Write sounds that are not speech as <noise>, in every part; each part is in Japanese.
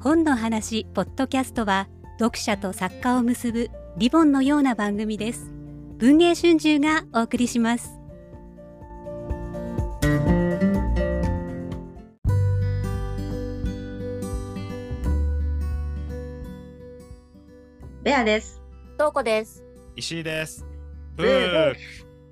本の話ポッドキャストは読者と作家を結ぶリボンのような番組です文藝春秋がお送りしますベアです。どうこです。石井です。ブブーー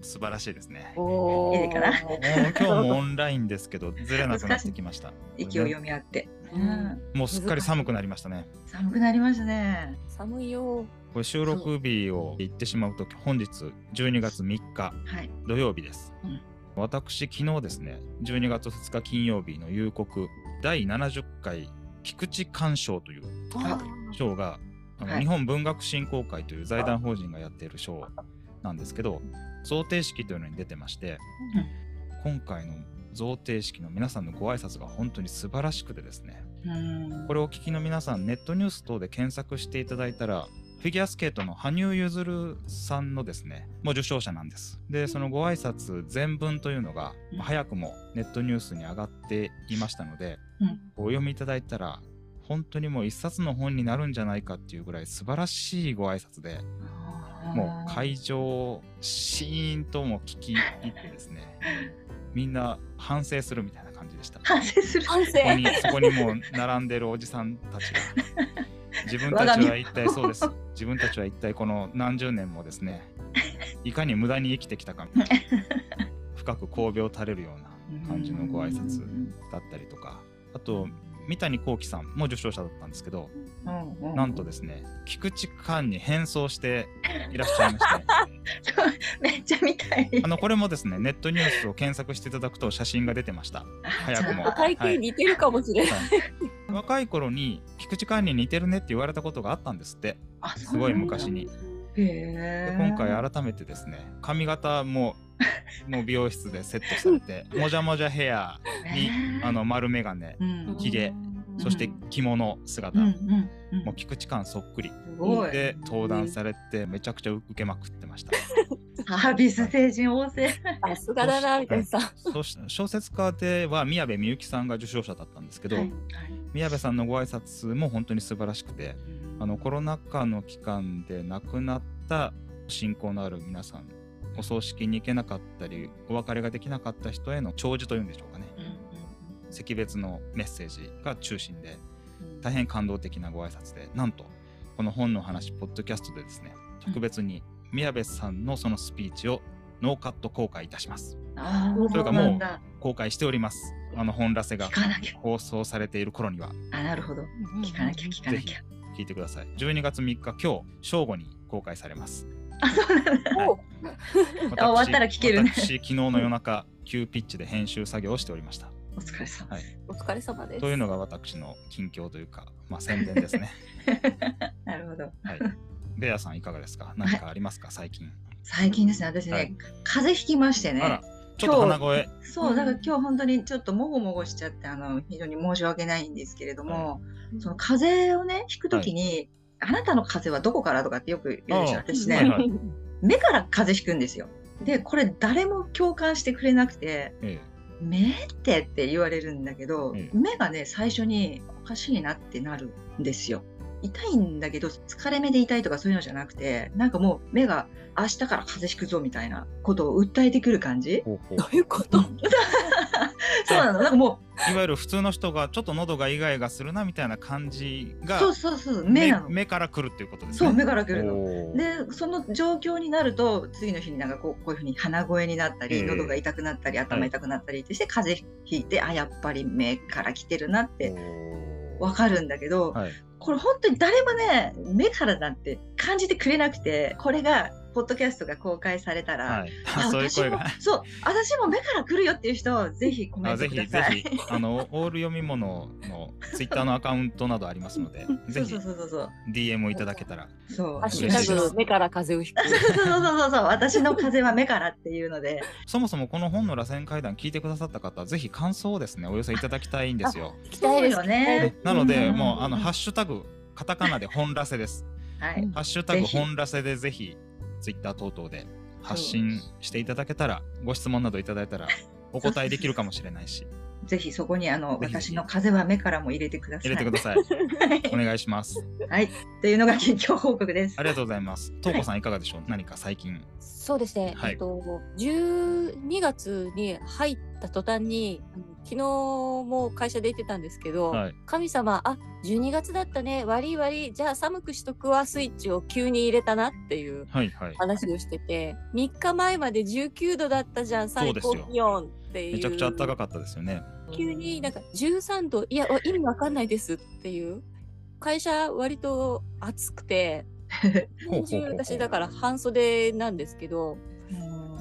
素晴らしいですね。おいいかな <laughs> 今日もオンラインですけど、ずれなくなってきました。<laughs> 息を読み合って。うんもうすっかり寒くなりましたね。寒くなりましたね。寒いよ。これ収録日を言ってしまうと、本日12月3日はい。土曜日です。うん私、昨日ですね、12月2日金曜日の夕刻第70回菊池鑑賞というあ賞が、あのはい日本文学振興会という財団法人がやっている賞なんですけど、贈呈式というのに出てまして、今回の贈呈式の皆さんのご挨拶が本当に素晴らしくてですね、うん。これをお聞きの皆さん、ネットニュース等で検索していただいたら、フィギュアスケートの羽生結弦さんのですね、もう受賞者なんです。で、そのご挨拶全文というのが、うん。まあ早くもネットニュースに上がっていましたので、うん。お読みいただいたら、本当にもう一冊の本になるんじゃないかっていうぐらい素晴らしいご挨拶で、もう会場、シーンとも聞き入ってですね、<laughs> みんな反省するみたいな感じでした。反省する。反省。そこにそこにもう並んでるおじさんたちが。自分たちは一体そうです。自分たちは一体この何十年もですねいかに無駄に生きてきたか深く神戸を垂れるような感じのご挨拶だったりとか。あと三谷幸喜さんも受賞者だったんですけどうんうんなんとですね菊池寛に変装していらっしゃいまして <laughs> めっちゃ見たい。あのこれもですねネットニュースを検索していただくと写真が出てました早くも体型似てるかもしれない。はい若い頃に菊池寛に似てるねって言われたことがあったんですってあすごい昔。にへでえ。今回改めてですね髪型ももう美容室でセットされて <laughs> もじゃもじゃヘアにあの丸眼鏡うん。ひげそして着物姿、うんうんうん。もう菊池寛そっくり。で登壇されてめちゃくちゃ受けまくってました。<laughs> サービス精神旺盛。<laughs> さすがだなみたいな。さ。そして小説家では宮部みゆきさんが受賞者だったんですけど、はい。宮部さんのご挨拶も本当に素晴らしくてあのコロナ禍の期間で亡くなった親交のある皆さんお葬式に行けなかったりお別れができなかった人への弔辞というんでしょうかね。惜別のメッセージが中心で大変感動的なご挨拶でなんとこの本の話ポッドキャストでですね特別に宮部さんのそのスピーチをノーカット公開いたします。ああ、というかもう公開しております。あの本らせが。放送されている頃には。あ、なるほど。聞かなきゃ聞かなきゃ。聞いてください。12月3日今日正午に公開されますあ、そうなんだ。お。う私あ終わったら聞けるね。私昨日の夜中急ピッチで編集作業をしておりました、お疲れ様。はい、お疲れ様です。というのが私の近況というか、まあ、宣伝ですね。<laughs> なるほど。はい。ベアさんいかがですか？何かありますか？最近。最近ですね、私ね、はい。風邪ひきましてね。ちょっと鼻声。そう、だから今日本当にちょっともごもごしちゃって、あの、非常に申し訳ないんですけれども、その風邪をね、ひくときに、あなたの風邪はどこからとかってよく言うでしょ、私ね、はいはい目から風邪ひくんですよ。で、これ誰も共感してくれなくて、え目ってって言われるんだけど、ええ目がね、最初におかしいなってなるんですよ。痛いんだけど、疲れ目で痛いとかそういうのじゃなくて、なんかもう目が明日から風邪ひくぞみたいなことを訴えてくる感じえ。ほうほうどういうこと？<laughs> そうなの。なんかもいわゆる普通の人がちょっと喉がイガイガするなみたいな感じう、がそうそうそう、目なの。目から来るっていうことですね。そう、目から来るの。で、その状況になると、次の日になんかこうこういうふうに鼻声になったり、ええ。喉が痛くなったり、頭痛くなったりってして、風邪ひいて、あ、やっぱり目から来てるなってわかるんだけど、はい。これ本当に誰もね、目からなんて感じてくれなくて、これが、ポッドキャストが公開されたら、はいあ <laughs> そういう声が私もそう、私も目から来るよっていう人、ぜひコメントください。ひぜひあのオール読み物のツイッターのアカウントなどありますのでぜひ <laughs> そうそうそうそう。DM をいただけたらそう。ハッシュ嬉しいですタグ目から風をひく。そ <laughs> うそうそうそうそう。私の風は目からっていうので、そもそもこの本の螺旋階段聞いてくださった方はぜひ感想をですねお寄せいただきたいんですよ。聞きたいですよねなのでうんもうあのハッシュタグカタカナで本ラセです。はい。ハッシュタグ本ラセでぜひツイッター等々で発信していただけたらご質問などいただいたら <laughs> お答えできるかもしれないしぜひそこにあの私の風は目からも入れてください。入れてください。お願いします。はい。というのが近況報告ですあ。りがとうございます。とうこさんいかがでしょう？何か最近。そうですね、はいえっと、12月に入った途端に、昨日も会社で言ってたんですけど、はい。神様、あ12月だったね、悪い悪い、じゃあ寒くしとくわスイッチを急に入れたなっていうはいはい。話をしてて、3日前まで19度だったじゃん、最高気温っていう。めちゃくちゃ暖かかったですよね。急になんか13度、いや、意味わかんないですっていう。会社割と暑くて、<laughs> 私だから半袖なんですけど、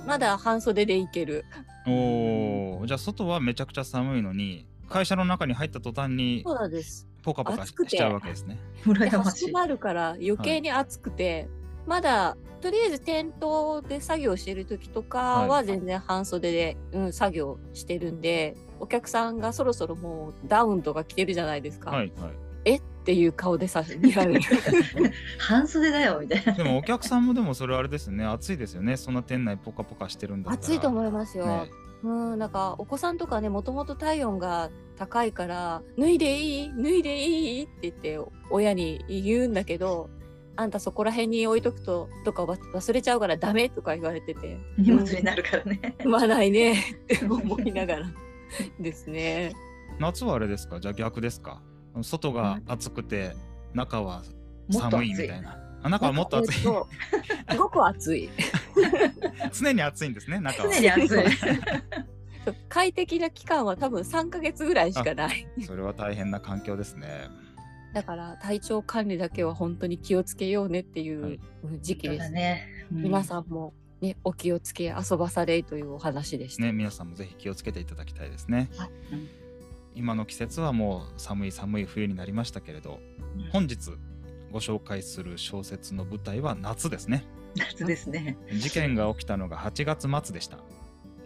まだ半袖でいける。おお、じゃあ外はめちゃくちゃ寒いのに、会社の中に入った途端にそうなんです。ポカポカし暑くてしちゃうわけですね。で羨ましい。始まるから余計に暑くて、まだとりあえず店頭で作業してる時とかははい全然半袖で、うん、作業してるんでお客さんがそろそろもうダウンとか着てるじゃないですか。はいはい。え？っていう顔でさ見られる。<laughs> 半袖だよみたいな。でもお客さんもでもそれあれですよね。暑いですよね。そんな店内ポカポカしてるんだ。暑いと思いますよ。ねうん、なんかお子さんとかねもともと体温が高いから脱いでいい脱いでいいって言って親に言うんだけどあんたそこら辺に置いとくととかわ忘れちゃうからダメとか言われてて荷物になるからね。踏まないね <laughs> って思いながらですね。夏はあれですか？じゃあ逆ですか？外が暑くて中は寒いみたいな。あ中はもっと暑い。えっとすごく暑い。<laughs> 常に暑いんですね、中は。常に暑い。<laughs> 快適な期間は多分3ヶ月ぐらいしかない。それは大変な環境ですね。だから体調管理だけは本当に気をつけようねっていう時期です。だね。皆さんも、ね、お気をつけ遊ばされというお話でした。ね、皆さんもぜひ気をつけていただきたいですね。はいうん今の季節はもう寒い寒い冬になりましたけれど、うん本日ご紹介する小説の舞台は夏ですね。夏ですね。事件が起きたのが8月末でした。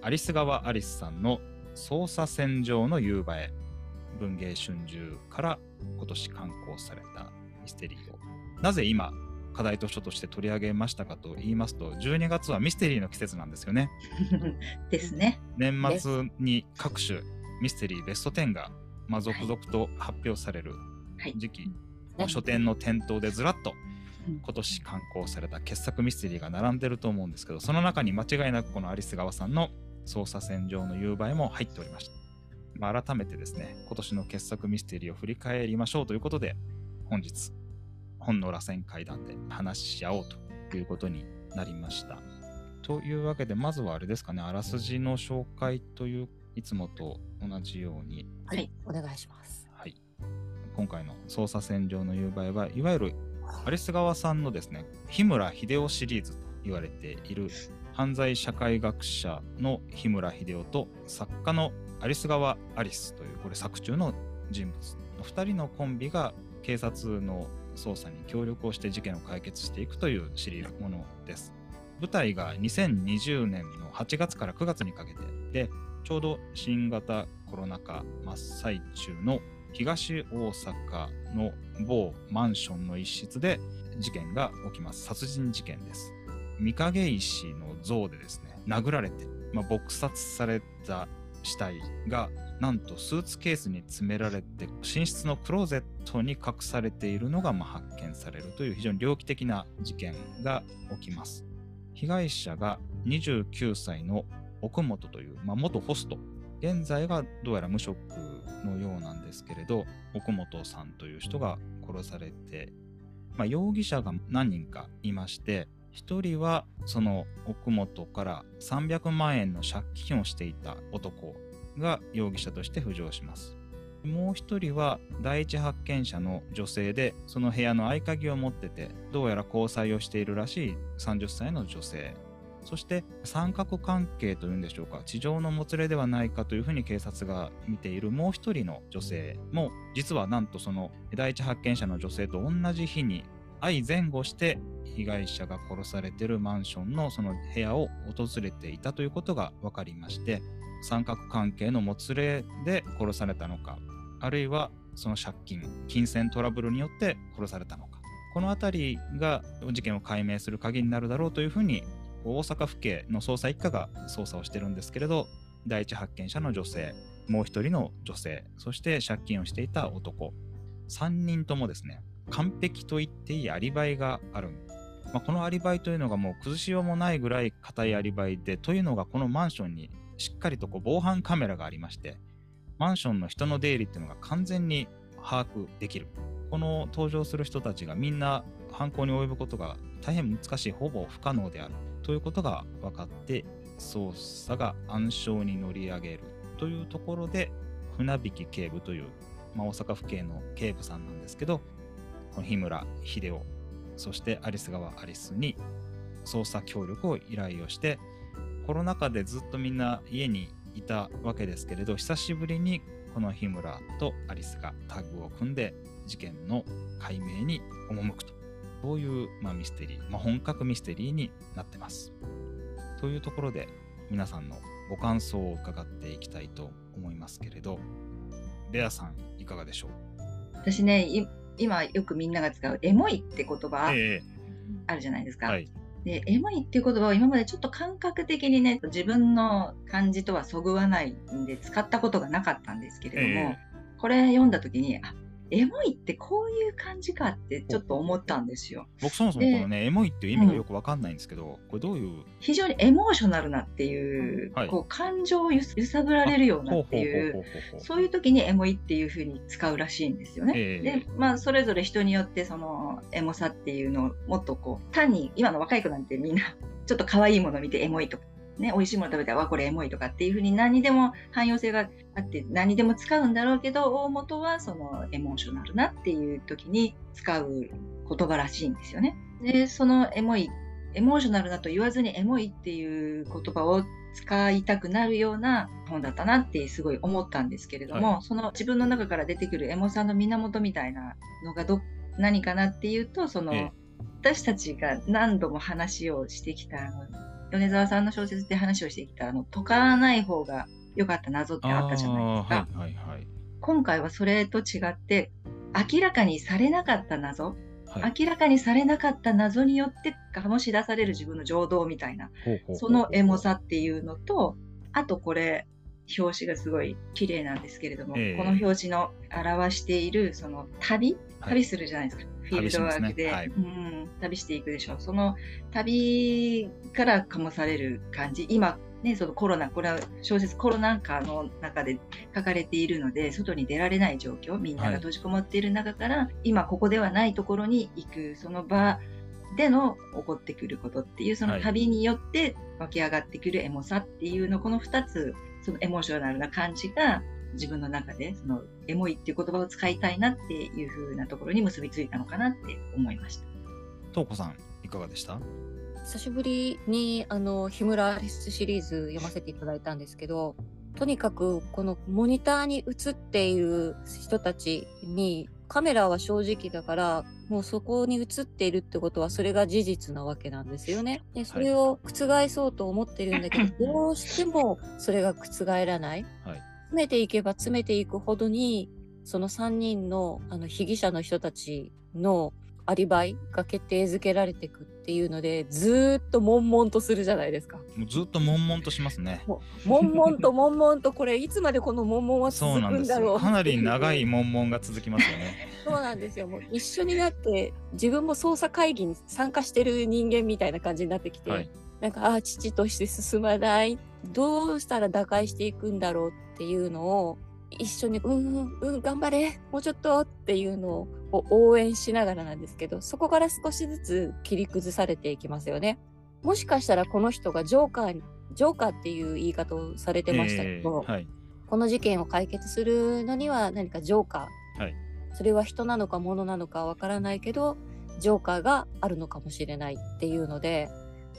アリス川アリスさんの捜査線上の夕映え、文芸春秋から今年刊行されたミステリーを、なぜ今、課題図書として取り上げましたかと言いますと、12月はミステリーの季節なんですよね。<laughs> ですね。年末に各種ミステリーベスト10が、まあ、続々と発表されるはい。時期、ねまあ書店の店頭でずらっとうん。今年刊行された傑作ミステリーが並んでると思うんですけどその中に間違いなくこのアリス川さんの捜査線上の夕映えも入っておりました、まあ、改めてですね今年の傑作ミステリーを振り返りましょうということで本日本の螺旋階段で話し合おうということになりました。というわけでまずはあれですかねあらすじの紹介といういつもと同じようにはい。お願いします。はい、今回の捜査線上の夕映えはいわゆるアリス川さんのですね日村秀夫シリーズと言われている犯罪社会学者の日村秀夫と作家のアリス川アリスというこれ作中の人物の2人のコンビが警察の捜査に協力をして事件を解決していくというシリーズものです。舞台が2020年の8月から9月にかけてでちょうど新型コロナ禍真っ最中の東大阪の某マンションの一室で事件が起きます。殺人事件です。御影石の像でですね、殴られて、まあ、撲殺された死体がなんとスーツケースに詰められて寝室のクローゼットに隠されているのがま発見されるという非常に猟奇的な事件が起きます。被害者が29歳の奥本という、まあ、元ホスト。現在がどうやら無職のようなんですけれど奥本さんという人が殺されて、まあ、容疑者が何人かいまして1人はその奥本から300万円の借金をしていた男が容疑者として浮上します。もう1人は第一発見者の女性でその部屋の合鍵を持っててどうやら交際をしているらしい30歳の女性。そして三角関係というんでしょうか地上のもつれではないかというふうに警察が見ているもう一人の女性も実はなんとその第一発見者の女性と同じ日に相前後して被害者が殺されているマンションのその部屋を訪れていたということが分かりまして三角関係のもつれで殺されたのかあるいはその借金金銭トラブルによって殺されたのかこの辺りが事件を解明する鍵になるだろうというふうに大阪府警の捜査一課が捜査をしてるんですけれど第一発見者の女性もう一人の女性そして借金をしていた男。3人ともですね完璧と言っていいアリバイがある。まあ、このアリバイというのがもう崩しようもないぐらい硬いアリバイでというのがこのマンションにしっかりとこう防犯カメラがありましてマンションの人の出入りっていうのが完全に把握できる。この登場する人たちがみんな犯行に及ぶことが大変難しいほぼ不可能である。ということが分かって捜査が暗礁に乗り上げるというところで船引警部という、まあ、大阪府警の警部さんなんですけどこの日村秀夫そしてアリス川アリスに捜査協力を依頼をしてコロナ禍でずっとみんな家にいたわけですけれど久しぶりにこの日村とアリスがタッグを組んで事件の解明に赴くと。そういう、まあ、ミステリー、まあ、本格ミステリーになってます。というところで皆さんのご感想を伺っていきたいと思いますけれど。レアさんいかがでしょう？私ね今よくみんなが使うエモいって言葉えあるじゃないですか。えはい。でエモいっていう言葉を今までちょっと感覚的にね自分の感じとはそぐわないんで使ったことがなかったんですけれども、え。これ読んだ時にあエモいってこういう感じかってちょっと思ったんですよ。僕そもそもこのねエモいっていう意味がよくわかんないんですけど、これどういう？非常にエモーショナルなっていう、はいこう感情を揺さぶられるようなっていうそういう時にエモいっていう風に使うらしいんですよね。ええで、まあ、それぞれ人によってそのエモさっていうのをもっとこう単に今の若い子なんてみんなちょっと可愛いもの見てエモいとか。ね、美味しいもの食べたら、わ、これエモいとかっていう風に何にでも汎用性があって何にでも使うんだろうけど、大元はそのエモーショナルなっていう時に使う言葉らしいんですよね。で、そのエモい、エモーショナルだと言わずにエモいっていう言葉を使いたくなるような本だったなってすごい思ったんですけれども、はその自分の中から出てくるエモさの源みたいなのがど何かなっていうとその、私たちが何度も話をしてきた米沢さんの小説で話をしてきたあの解かない方が良かった謎ってあったじゃないですか。はいはいはい。今回はそれと違って明らかにされなかった謎、はい。明らかにされなかった謎によって醸し出される自分の情動みたいなそのエモさっていうのと、あとこれ、表紙がすごい綺麗なんですけれども、ええ。この表紙の表しているその旅、はい。旅するじゃないですか。フィールドワークで、ね。はい。うん、旅していくでしょ。う。その旅から醸される感じ、今、ね、そのコロナ、これは小説コロナ禍の中で書かれているので、外に出られない状況、みんなが閉じこもっている中から、今ここではないところに行く、その場での起こってくることっていう、その旅によって湧き上がってくるエモさっていうの、この2つ、そのエモーショナルな感じが、自分の中で、そのエモいっていう言葉を使いたいなっていう風なところに結びついたのかなって思いました。とうこさんいかがでした？久しぶりにあの日村アリスシリーズ読ませていただいたんですけどとにかくこのモニターに映っている人たちにカメラは正直だからもうそこに映っているってことはそれが事実なわけなんですよね。でそれを覆そうと思ってるんだけど、<laughs> どうしてもそれが覆らない。はい詰めていけば詰めていくほどにその3人のあの被疑者の人たちのアリバイが決定づけられていくっていうのでずーっと悶々とするじゃないですか。もうずっと悶々としますね。悶々と悶々とこれいつまでこの悶々はそう続くんだろう。かなり長い悶々が続きますよね。<laughs> そうなんですよ。もう一緒になって自分も捜査会議に参加してる人間みたいな感じになってきて、はい。なんかああ父として進まないどうしたら打開していくんだろうっていうのを一緒にうんうんうん頑張れもうちょっとっていうのを応援しながらなんですけどそこから少しずつ切り崩されていきますよね。もしかしたらこの人がジョーカーにジョーカーっていう言い方をされてましたけど、えーはい。この事件を解決するのには何かジョーカー、はい。それは人なのか物なのかわからないけどジョーカーがあるのかもしれないっていうので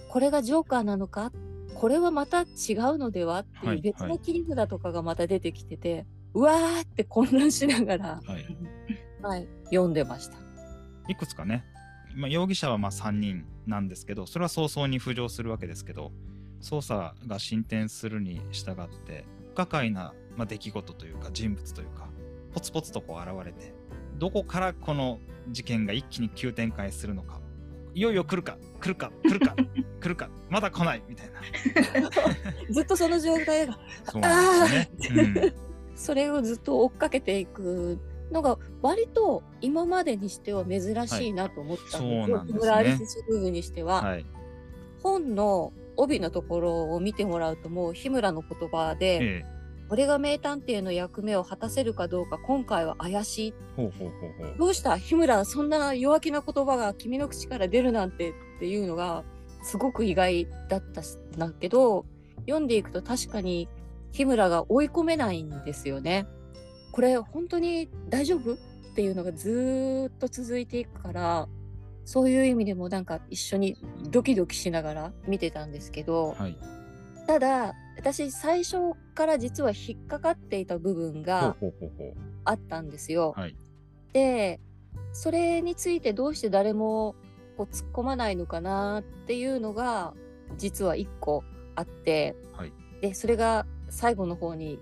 これがジョーカーなのかこれはまた違うのではってはいい。う別の切り札とかがまた出てきてて、うわーって混乱しながら、はい。<laughs> はい、読んでました。いくつかね、まあ、容疑者はまあ3人なんですけどそれは早々に浮上するわけですけど捜査が進展するに従って不可解な、まあ、出来事というか人物というかポツポツとこう現れてどこからこの事件が一気に急展開するのかいよいよ来るか来るか来るか <laughs> 来るかまだ来ないみたいな <laughs> ずっとその状態がそうなんですよね。うん <laughs> それをずっと追っかけていくのが割と今までにしては珍しいなと思ったんですよ。はいそうなんですね木村アリスシリーズにしては、はい。本の帯のところを見てもらうともう日村の言葉で、ええ。俺が名探偵の役目を果たせるかどうか今回は怪しい。どうした？日村そんな弱気な言葉が君の口から出るなんてっていうのがすごく意外だったんだけど読んでいくと確かに日村が追い込めないんですよね。これ本当に大丈夫？っていうのがずーっと続いていくからそういう意味でもなんか一緒にドキドキしながら見てたんですけど、はい。ただ私最初から実は引っかかっていた部分が。あったんですよ。はい。でそれについてどうして誰もこう突っ込まないのかなっていうのが実は一個あって、はいでそれが最後の方に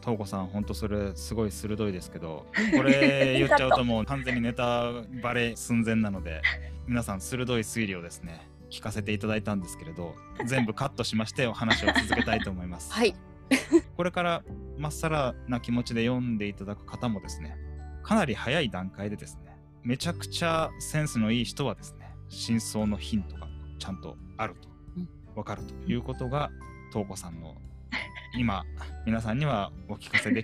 東子さん、本当それすごい鋭いですけど、<laughs> これ言っちゃうともう完全にネタバレ寸前なので、皆さん鋭い推理をですね、聞かせていただいたんですけれど、<laughs> 全部カットしましてお話を続けたいと思います。はい <laughs> これからまっさらな気持ちで読んでいただく方もですね、かなり早い段階でですね、めちゃくちゃセンスのいい人はですね、真相のヒントがちゃんとあるとうん、わかるということが、東子さんの <laughs> 今、皆さんにはお聞かせで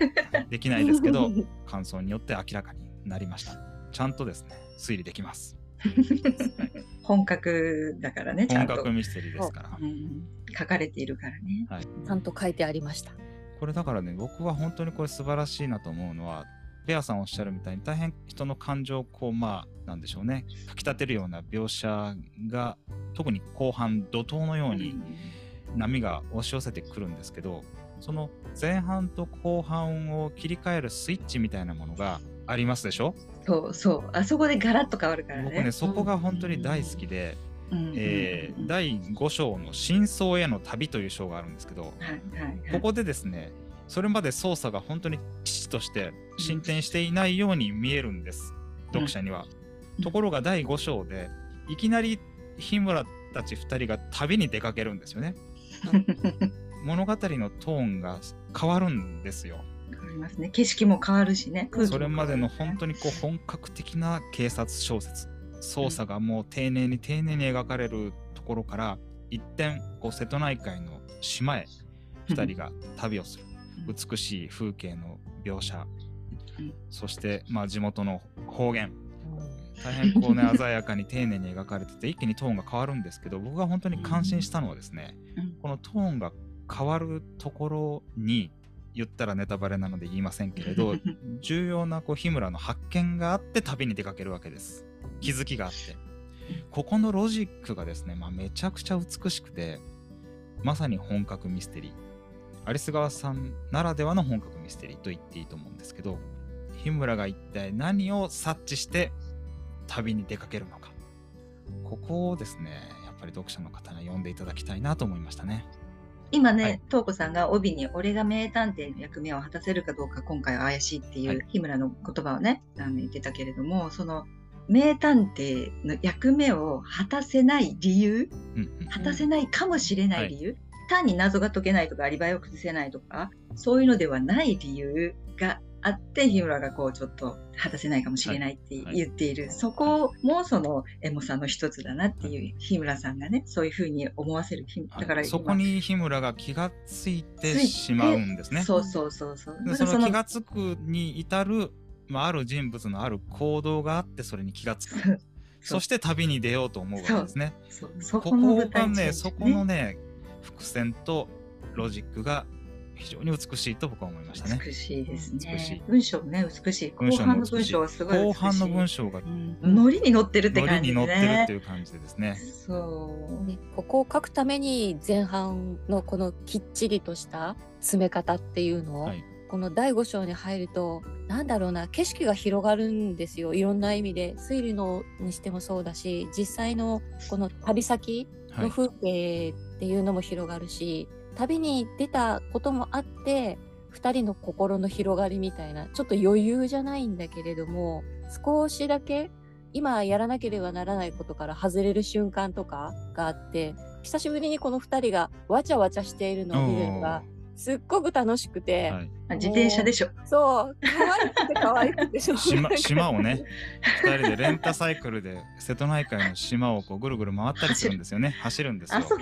できないですけど、感想によって明らかになりました。ちゃんとですね、推理できます。<laughs> 本格だからね、ちゃ本んと。格ミステリーですからう。ん書かれているからね。ちゃんと書いてありました。これだからね僕は本当にこれ素晴らしいなと思うのはペアさんおっしゃるみたいに大変人の感情をこうまあなんでしょうねかきたてるような描写が特に後半怒涛のように波が押し寄せてくるんですけどその前半と後半を切り替えるスイッチみたいなものがありますでしょ？そうそう。あそこでガラッと変わるからね。僕ねそこが本当に大好きで、うんえー第5章の「真相への旅」という章があるんですけど、ここでですね、それまで捜査が本当に父として進展していないように見えるんです、読者には。うんところが第5章で、いきなり日村たち2人が旅に出かけるんですよね。<laughs> 物語のトーンが変わるんですよ。りますね。景色も変わるしね。それまでの本当にこう本格的な警察小説、捜査がもう丁寧に丁寧に描かれるところから、一転こう瀬戸内海の島へ2人が旅をする。うん。美しい風景の描写、うん。そして、まあ、地元の方言。大変こうね <laughs> 鮮やかに丁寧に描かれてて一気にトーンが変わるんですけど僕が本当に感心したのはですね、うん。このトーンが変わるところに言ったらネタバレなので言いませんけれど <laughs> 重要なこう日村の発見があって旅に出かけるわけです。気づきがあって。ここのロジックがですね、まあ、めちゃくちゃ美しくてまさに本格ミステリー。アリス川さんならではの本格ミステリーと言っていいと思うんですけど日村が一体何を察知して旅に出かけるのか。ここをですねやっぱり読者の方に読んでいただきたいなと思いましたね今ね、はい。東子さんが帯に「俺が名探偵の役目を果たせるかどうか今回は怪しい」っていはい。う日村の言葉をねあの言ってたけれどもその名探偵の役目を果たせない理由うんうん果たせないかもしれない理由、単に謎が解けないとかアリバイを崩せないとかそういうのではない理由があって日村がこうちょっと果たせないかもしれないってはい。言っている、そこもそのエモさの一つだなっていう日村さんがねそういうふうに思わせる日だからそこに日村が気がついてしまうんですね。そうそうそうそう。でその気がつくに至る、まあ、ある人物のある行動があってそれに気がつく。そして旅に出ようと思うわけですね。そう。そこがね。そこのね伏線とロジックが非常に美しいと僕は思いましたね。美しいですね。文章もね、美しい。後半の文章はすごい美しい。後半の文章がうん。ノリに乗ってるって感じでに乗ってるねっていう感じでですね。そう。ねここを書くために前半のこのきっちりとした詰め方っていうのを、はい。この第5章に入るとなんだろうな景色が広がるんですよ。いろんな意味で。推理のにしてもそうだし実際のこの旅先はい。の風景っていうのも広がるし、旅に出たこともあって2人の心の広がりみたいなちょっと余裕じゃないんだけれども少しだけ今やらなければならないことから外れる瞬間とかがあって久しぶりにこの2人がわちゃわちゃしているのを見るのがすっごく楽しくて、はい。あ自転車でしょ。そう可愛くて可愛くてし島島をね2人でレンタサイクルで瀬戸内海の島をこうぐるぐる回ったりするんですよね。走るんですよ。あそこ、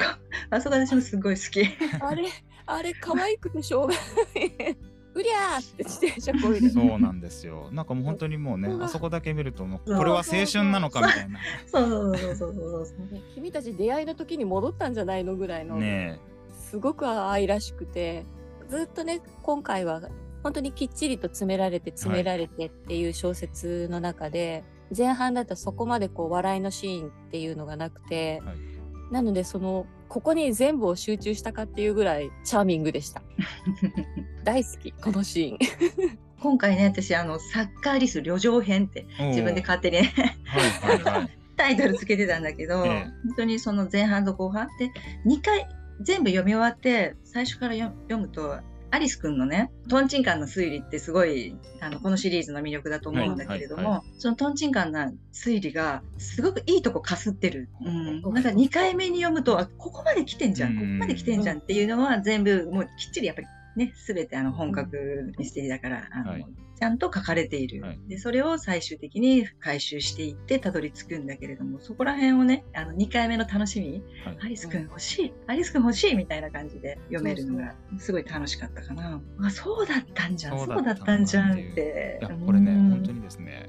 あそこ私もすごい好き。あれあれ可愛くてしょうがない。うりゃーって自転車こいで。そうなんですよ。なんかもう本当にもうねあそこだけ見るともうそう。これは青春なのかみたいな。そうそうそうそうそうそう。ね君たち出会いの時に戻ったんじゃないのぐらいの、ねすごく愛らしくてずっとね今回は本当にきっちりと詰められて詰められてっていう小説の中で、前半だとそこまでこう笑いのシーンっていうのがなくて、はい。なのでそのここに全部を集中したかっていうぐらいチャーミングでした。<laughs> 大好きこのシーン。<laughs> 今回ね、私、あの、サッカーリス旅情編って自分で勝手にねはいはいはい。<laughs> タイトルつけてたんだけど、ええ。本当にその前半と後半って2回全部読み終わって最初から読読むとアリスくんのねトンチンカンの推理ってすごいあのこのシリーズの魅力だと思うんだけれども、はいはいそのトンチンカンな推理がすごくいいとこかすってる、うん。なんか2回目に読むとあここまで来てんじゃんここまで来てんじゃんっていうのは全部もうきっちりやっぱりね全てあの本格ミステリーだからあの、はいちゃんと書かれている、はい。でそれを最終的に回収していってたどり着くんだけれどもそこら辺をねあの2回目の楽しみはい。アリスくん欲しい、アリスくん欲しいみたいな感じで読めるのがすごい楽しかったかな。あ、そうだったんじゃん、そそう。うだったんじゃんっってこれねうん。本当にですね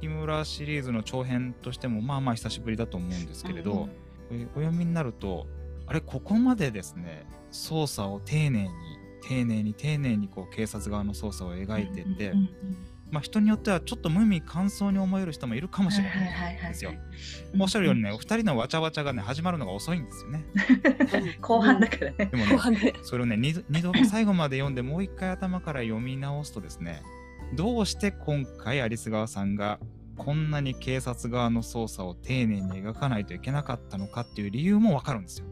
木村シリーズの長編としてもまあまあ久しぶりだと思うんですけれど、うんお読みになるとあれここまでですね捜査を丁寧に丁寧に丁寧にこう警察側の捜査を描いてて、うんうんまあ、人によってはちょっと無味乾燥に思える人もいるかもしれはいはいはいはいないですよ。うんおっしゃるようにね、お二人のわちゃわちゃがね、始まるのが遅いんですよね。後半だからね。でもね、それをね、二度最後まで読んで、もう一回頭から読み直すとですね、どうして今回、アリス川さんがこんなに警察側の捜査を丁寧に描かないといけなかったのかっていう理由もわかるんですよ。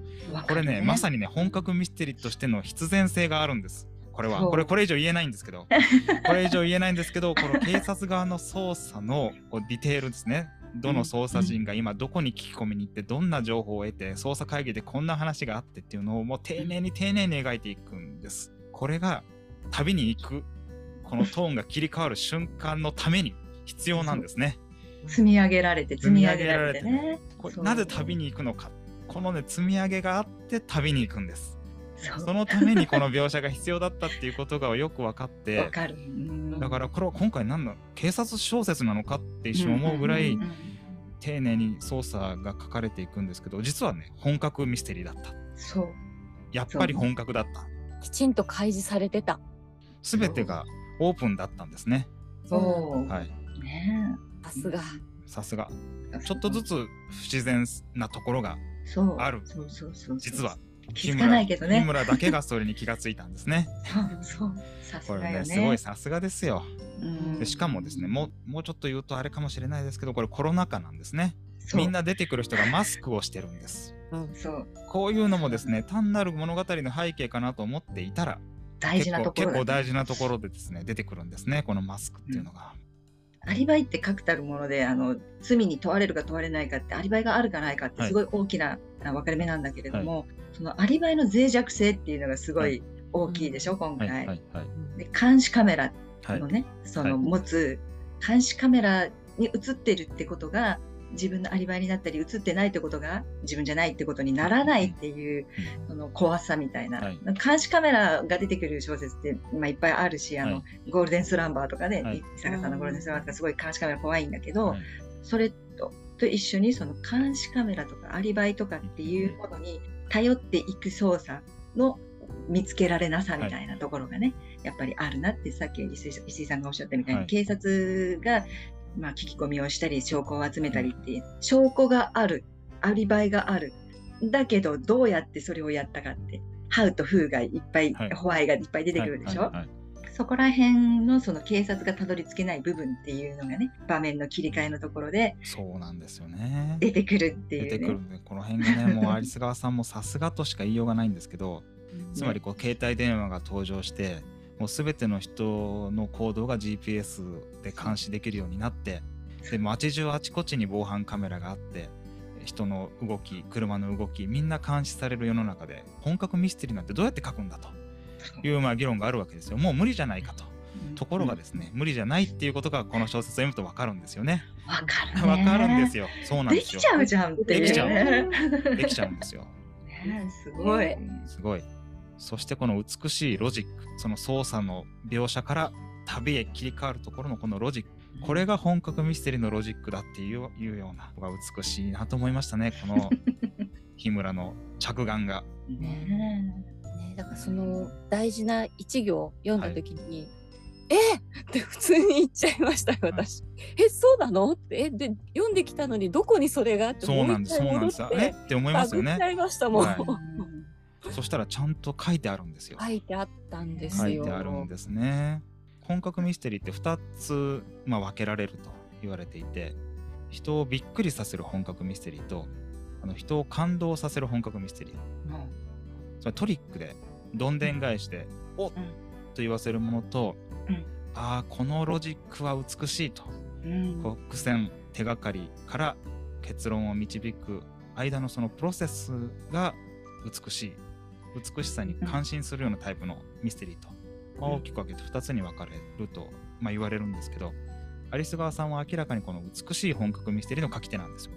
これね、まさに。にね、本格ミステリーとしての必然性があるんです。これは、これ、これ以上言えないんですけど、<laughs> これ以上言えないんですけど、この警察側の捜査のこうディテールですね。どの捜査陣が今どこに聞き込みに行ってどんな情報を得て捜査会議でこんな話があってっていうのをもう丁寧に丁寧に描いていくんです。これが旅に行くこのトーンが切り替わる瞬間のために必要なんですね。積み上げられて、積み上げられてね。これなぜ旅に行くのかこのね積み上げがあって旅に行くんです。そのためにこの描写が必要だったっていうことがよく分かってわかだからこれは今回何の警察小説なのかって一瞬思うぐらい丁寧に捜査が書かれていくんですけど実はね本格ミステリーだったそう。やっぱり本格だったきちんと開示されてた。全てがオープンだったんですねそう。はいねさすが。さすが。えちょっとずつ不自然なところがある。そうそうそうそう。実は。気づかないけど日ね。村だけがそれに気がついたんですね。そうそう。さすこれね。すごいさすがですよ。うん。でしかもですねもうもうちょっと言うとあれかもしれないですけどこれコロナ禍なんですね。みんな出てくる人がマスクをしてるんです。そう。こういうのもですね単なる物語の背景かなと思っていたら大事なところだ結構結構大事なところでですね出てくるんですねこのマスクっていうのが、アリバイって確たるものであの罪に問われるか問われないかってアリバイがあるかないかってすごい大きなあ分かれ目なんだけれども、そのアリバイの脆弱性っていうのがすごい大きいでしょ、今回、はいはいはい。で監視カメラはいのね、そはい。の持つ監視カメラに映ってるってことが自分のアリバイになったり映ってないってことが自分じゃないってことにならないっていう、その怖さみたいな、はい。監視カメラが出てくる小説って、まあ、いっぱいあるしあの、はいゴールデンスランバーとかね、はい。伊坂さんのゴールデンスランバーとかすごい監視カメラ怖いんだけど、はい。それとと一緒にその監視カメラとかアリバイとかっていうものに頼っていく捜査の見つけられなさみたいなところがね、やっぱりあるなってさっき石井さんがおっしゃったみたいに、はい。警察が、まあ、聞き込みをしたり証拠を集めたりっていう証拠があるアリバイがある。だけどどうやってそれをやったかってハウとフーがいっぱい、はい。ホワイがいっぱい出てくるでしょ、はいはいはい。そこら辺のその警察がたどり着けない部分っていうのがね場面の切り替えのところでそうなんですよね。出てくるっていうね。出てくるこの辺がねもうアリス川さんもさすがとしか言いようがないんですけど <laughs> つまりこう携帯電話が登場してもう全ての人の行動が GPS で監視できるようになってで街中あちこちに防犯カメラがあって人の動き車の動きみんな監視される世の中で本格ミステリーなんてどうやって書くんだというまあ議論があるわけですよもう無理じゃないかと。ところがですね、無理じゃないっていうことがこの小説を読むと分かるんですよね。わかる、ね。わかるんですよ。そうなんですよ。できちゃうじゃんって。できちゃう。できちゃうんですよ。<laughs> ね、すごい、すごい。そしてこの美しいロジック、その操作の描写から旅へ切り替わるところのこのロジック。これが本格ミステリーのロジックだっていういうようなのが美しいなと思いましたね。この火村の着眼が。ねねだからその大事な一行読んだ時に、はいえっ！て普通に言っちゃいましたよ私、はい、えそうなの？って。えで読んできたのにどこにそれが？あってそうなんですそうなんです。え？って思いますよね。ちゃいましたもん、はい、そしたらちゃんと書いてあるんですよ。書いてあったんですよ。書いてあるんですね。本格ミステリーって2つ、まあ、分けられると言われていて人をびっくりさせる本格ミステリーとあの人を感動させる本格ミステリー、うん、それトリックでどんでん返しで「おっ!」と言わせるものとああこのロジックは美しいと、うん、苦戦手がかりから結論を導く間のそのプロセスが美しい美しさに感心するようなタイプのミステリーと、まあ、大きく分けて2つに分かれると、まあ、言われるんですけどアリス川さんは明らかにこの美しい本格ミステリーの書き手なんですよ。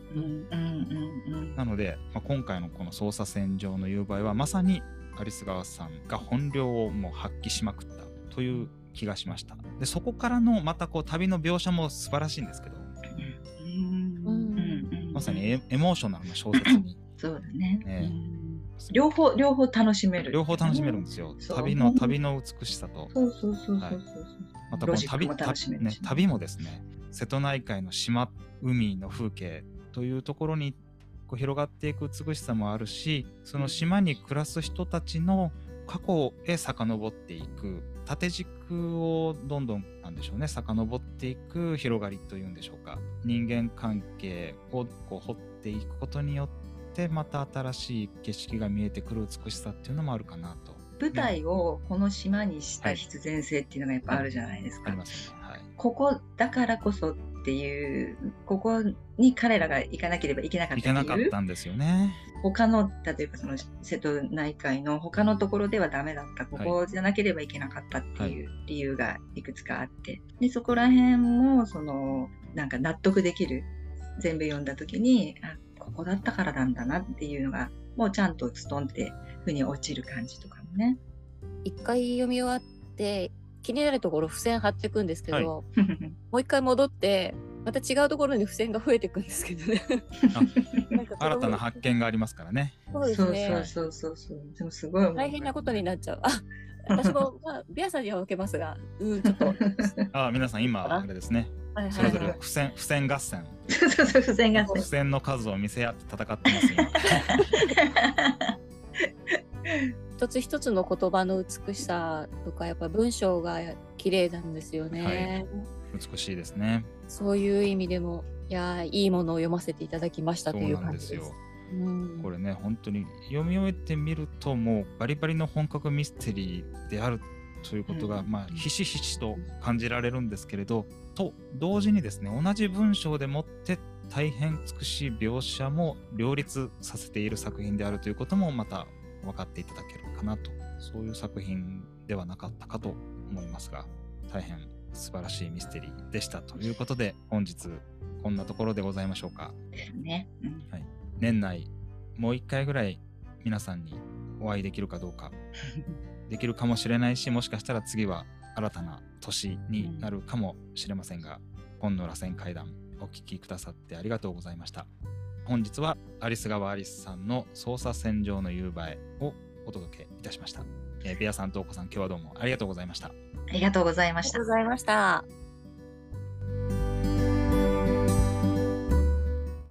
なので、まあ、今回のこの捜査線上の言う場合はまさにアリス川さんが本領をもう発揮しまくったという気がしました。でそこからのまたこう旅の描写も素晴らしいんですけど、まさにエモーショナルな小説にそうだね。ね両方両方楽しめる。両方楽しめるんですよ。旅の旅の美しさと。そうそうそうそうそう、はい、またこの旅ね、旅もですね瀬戸内海の島海の風景というところにこう広がっていく美しさもあるしその島に暮らす人たちの過去へ遡っていく縦軸をどんどんなんでしょうね遡っていく広がりというんでしょうか。人間関係をこう掘っていくことによってまた新しい景色が見えてくる美しさっていうのもあるかなと。舞台をこの島にした必然性っていうのがやっぱあるじゃないですか。はい、ありますね。はい、ここだからこそっていうここに彼らが行かなければいけなかった行けなかったんですよね。他の例えばその瀬戸内海の他のところではダメだったここじゃなければいけなかったっていう理由がいくつかあって、でそこら辺もそのなんか納得できる全部読んだ時にあここだったからなんだなっていうのがもうちゃんとストンって腑に落ちる感じとかもね。一回読み終わって気になるところ付箋貼っていくんですけど、はい、もう一回戻ってまた違うところに付箋が増えていくんですけどね <laughs> 新たな発見がありますからね。そうですね。そうそうそうでもすごい大変なことになっちゃう。あ、私もまあビアさんには受けますが、うんちょっと。<laughs> あ、皆さん今あれですね。はいはい、それぞれ付箋付箋合戦。そうそう付箋合戦。付箋の数を見せ合って戦ってます今。<laughs> 一つ一つの言葉の美しさとかやっぱ文章が綺麗なんですよね、はい、美しいですね。そういう意味でもいやいいものを読ませていただきましたという感じです。うん、これね本当に読み終えてみるともうバリバリの本格ミステリーであるということが、うん、まあひしひしと感じられるんですけれどと同時にですね同じ文章でもって大変美しい描写も両立させている作品であるということもまた分かっていただけるかなとそういう作品ではなかったかと思いますが大変素晴らしいミステリーでしたということで本日こんなところでございましょうか。ね。うん、はい、年内もう一回ぐらい皆さんにお会いできるかどうか <laughs> できるかもしれないしもしかしたら次は新たな年になるかもしれませんが、本の螺旋階段お聞きくださってありがとうございました。本日はアリス川アリスさんの捜査線上の夕映えをお届けいたしました。えー、ベアさんとお子さん、今日はどうもありがとうございました。ありがとうございました。ありがとうございました。